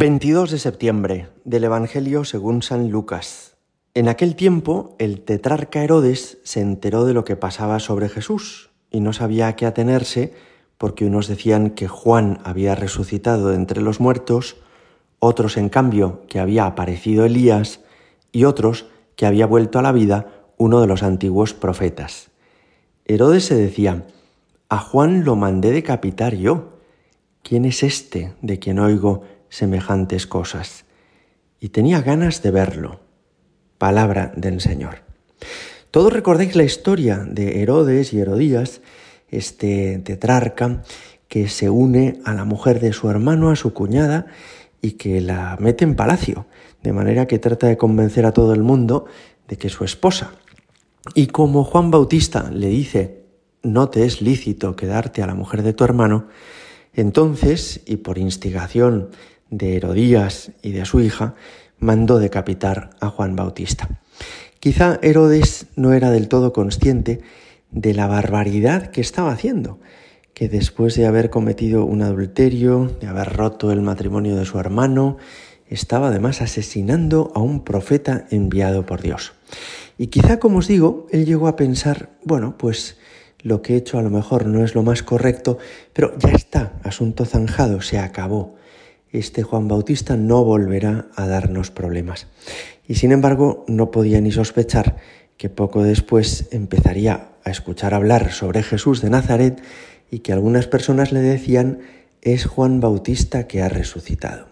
22 de septiembre del Evangelio según San Lucas. En aquel tiempo el tetrarca Herodes se enteró de lo que pasaba sobre Jesús y no sabía a qué atenerse porque unos decían que Juan había resucitado de entre los muertos, otros en cambio que había aparecido Elías y otros que había vuelto a la vida uno de los antiguos profetas. Herodes se decía, a Juan lo mandé decapitar yo. ¿Quién es este de quien oigo semejantes cosas? Y tenía ganas de verlo. Palabra del Señor. Todos recordáis la historia de Herodes y Herodías, este tetrarca que se une a la mujer de su hermano, a su cuñada, y que la mete en palacio, de manera que trata de convencer a todo el mundo de que es su esposa. Y como Juan Bautista le dice, no te es lícito quedarte a la mujer de tu hermano, entonces, y por instigación de Herodías y de su hija, mandó decapitar a Juan Bautista. Quizá Herodes no era del todo consciente de la barbaridad que estaba haciendo, que después de haber cometido un adulterio, de haber roto el matrimonio de su hermano, estaba además asesinando a un profeta enviado por Dios. Y quizá, como os digo, él llegó a pensar, bueno, pues lo que he hecho a lo mejor no es lo más correcto, pero ya está, asunto zanjado, se acabó este Juan Bautista no volverá a darnos problemas. Y sin embargo, no podía ni sospechar que poco después empezaría a escuchar hablar sobre Jesús de Nazaret y que algunas personas le decían es Juan Bautista que ha resucitado.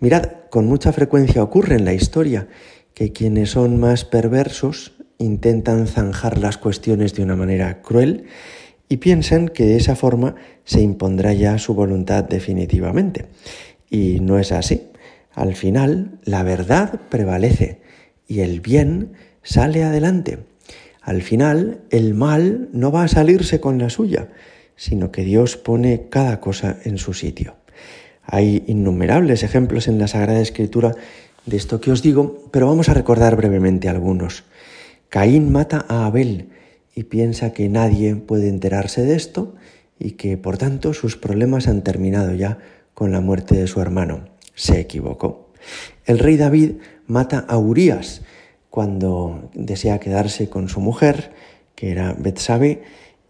Mirad, con mucha frecuencia ocurre en la historia que quienes son más perversos intentan zanjar las cuestiones de una manera cruel y piensan que de esa forma se impondrá ya su voluntad definitivamente. Y no es así. Al final, la verdad prevalece y el bien sale adelante. Al final, el mal no va a salirse con la suya, sino que Dios pone cada cosa en su sitio. Hay innumerables ejemplos en la Sagrada Escritura de esto que os digo, pero vamos a recordar brevemente algunos. Caín mata a Abel y piensa que nadie puede enterarse de esto y que por tanto sus problemas han terminado ya con la muerte de su hermano. Se equivocó. El rey David mata a Urías cuando desea quedarse con su mujer, que era Betsabe,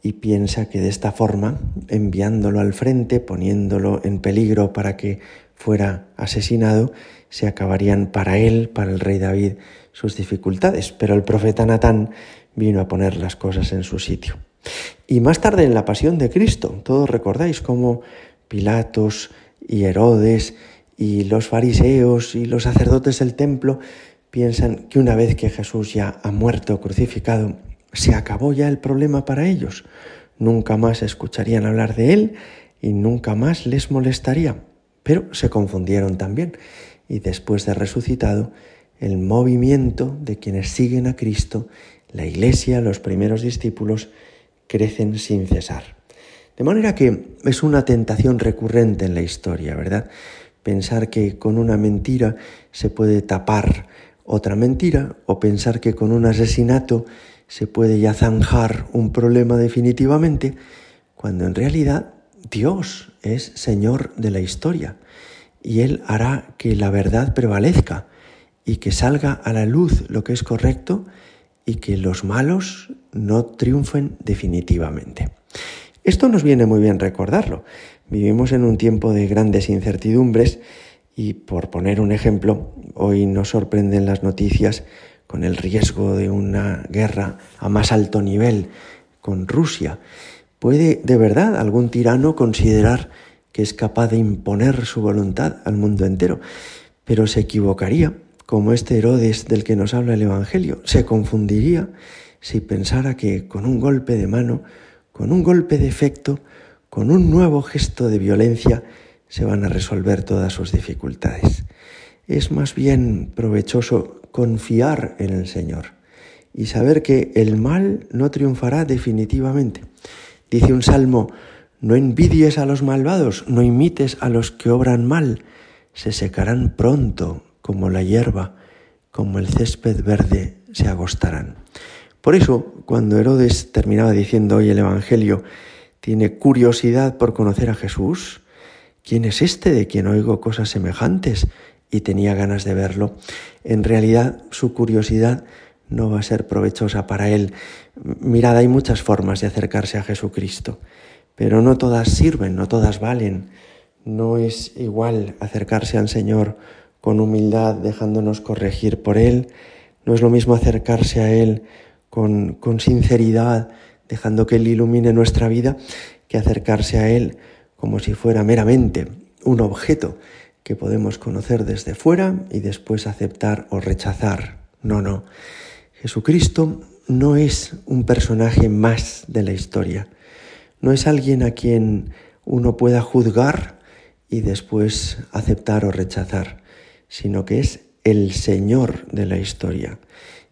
y piensa que de esta forma, enviándolo al frente, poniéndolo en peligro para que fuera asesinado, se acabarían para él, para el rey David, sus dificultades. Pero el profeta Natán vino a poner las cosas en su sitio. Y más tarde en la pasión de Cristo, todos recordáis cómo Pilatos y Herodes y los fariseos y los sacerdotes del templo piensan que una vez que Jesús ya ha muerto crucificado, se acabó ya el problema para ellos. Nunca más escucharían hablar de él y nunca más les molestaría. Pero se confundieron también y después de resucitado, el movimiento de quienes siguen a Cristo, la iglesia, los primeros discípulos, crecen sin cesar. De manera que es una tentación recurrente en la historia, ¿verdad? Pensar que con una mentira se puede tapar otra mentira o pensar que con un asesinato se puede ya zanjar un problema definitivamente, cuando en realidad Dios es Señor de la historia y Él hará que la verdad prevalezca y que salga a la luz lo que es correcto y que los malos no triunfen definitivamente. Esto nos viene muy bien recordarlo. Vivimos en un tiempo de grandes incertidumbres y por poner un ejemplo, hoy nos sorprenden las noticias con el riesgo de una guerra a más alto nivel con Rusia. ¿Puede de verdad algún tirano considerar que es capaz de imponer su voluntad al mundo entero? Pero se equivocaría, como este Herodes del que nos habla el Evangelio. Se confundiría si pensara que con un golpe de mano con un golpe de efecto, con un nuevo gesto de violencia, se van a resolver todas sus dificultades. Es más bien provechoso confiar en el Señor y saber que el mal no triunfará definitivamente. Dice un salmo, no envidies a los malvados, no imites a los que obran mal, se secarán pronto como la hierba, como el césped verde se agostarán. Por eso, cuando Herodes terminaba diciendo hoy el Evangelio, tiene curiosidad por conocer a Jesús, ¿quién es este de quien oigo cosas semejantes? Y tenía ganas de verlo. En realidad su curiosidad no va a ser provechosa para él. Mirad, hay muchas formas de acercarse a Jesucristo, pero no todas sirven, no todas valen. No es igual acercarse al Señor con humildad, dejándonos corregir por Él. No es lo mismo acercarse a Él con, sinceridad, dejando que Él ilumine nuestra vida, que acercarse a Él como si fuera meramente un objeto que podemos conocer desde fuera y después aceptar o rechazar. No, no. Jesucristo no es un personaje más de la historia, no es alguien a quien uno pueda juzgar y después aceptar o rechazar, sino que es el Señor de la historia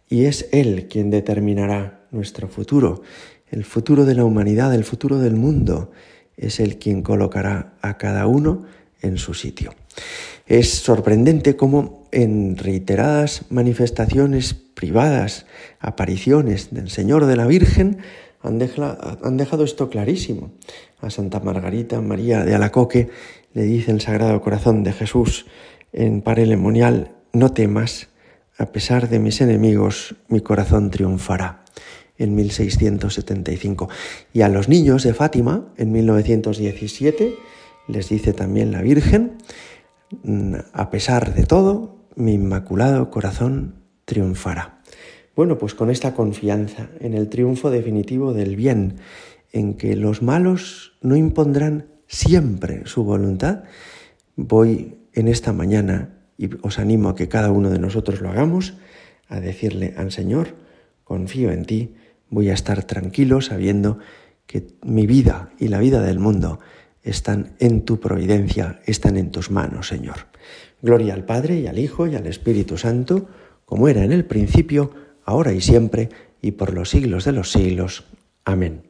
y es Él quien determinará nuestro futuro, el futuro de la humanidad, el futuro del mundo, es Él quien colocará a cada uno en su sitio. Es sorprendente cómo en reiteradas manifestaciones privadas, apariciones del Señor de la Virgen, han, dejado esto clarísimo. A Santa Margarita María de Alacoque le dice el Sagrado Corazón de Jesús en Parelemonial, no temas, a pesar de mis enemigos, mi corazón triunfará en 1675. Y a los niños de Fátima, en 1917, les dice también la Virgen, mm, a pesar de todo, mi inmaculado corazón triunfará. Bueno, pues con esta confianza en el triunfo definitivo del bien, en que los malos no impondrán siempre su voluntad, voy en esta mañana, y os animo a que cada uno de nosotros lo hagamos, a decirle al Señor, confío en ti, voy a estar tranquilo sabiendo que mi vida y la vida del mundo están en tu providencia, están en tus manos, Señor. Gloria al Padre y al Hijo y al Espíritu Santo, como era en el principio, ahora y siempre, y por los siglos de los siglos. Amén.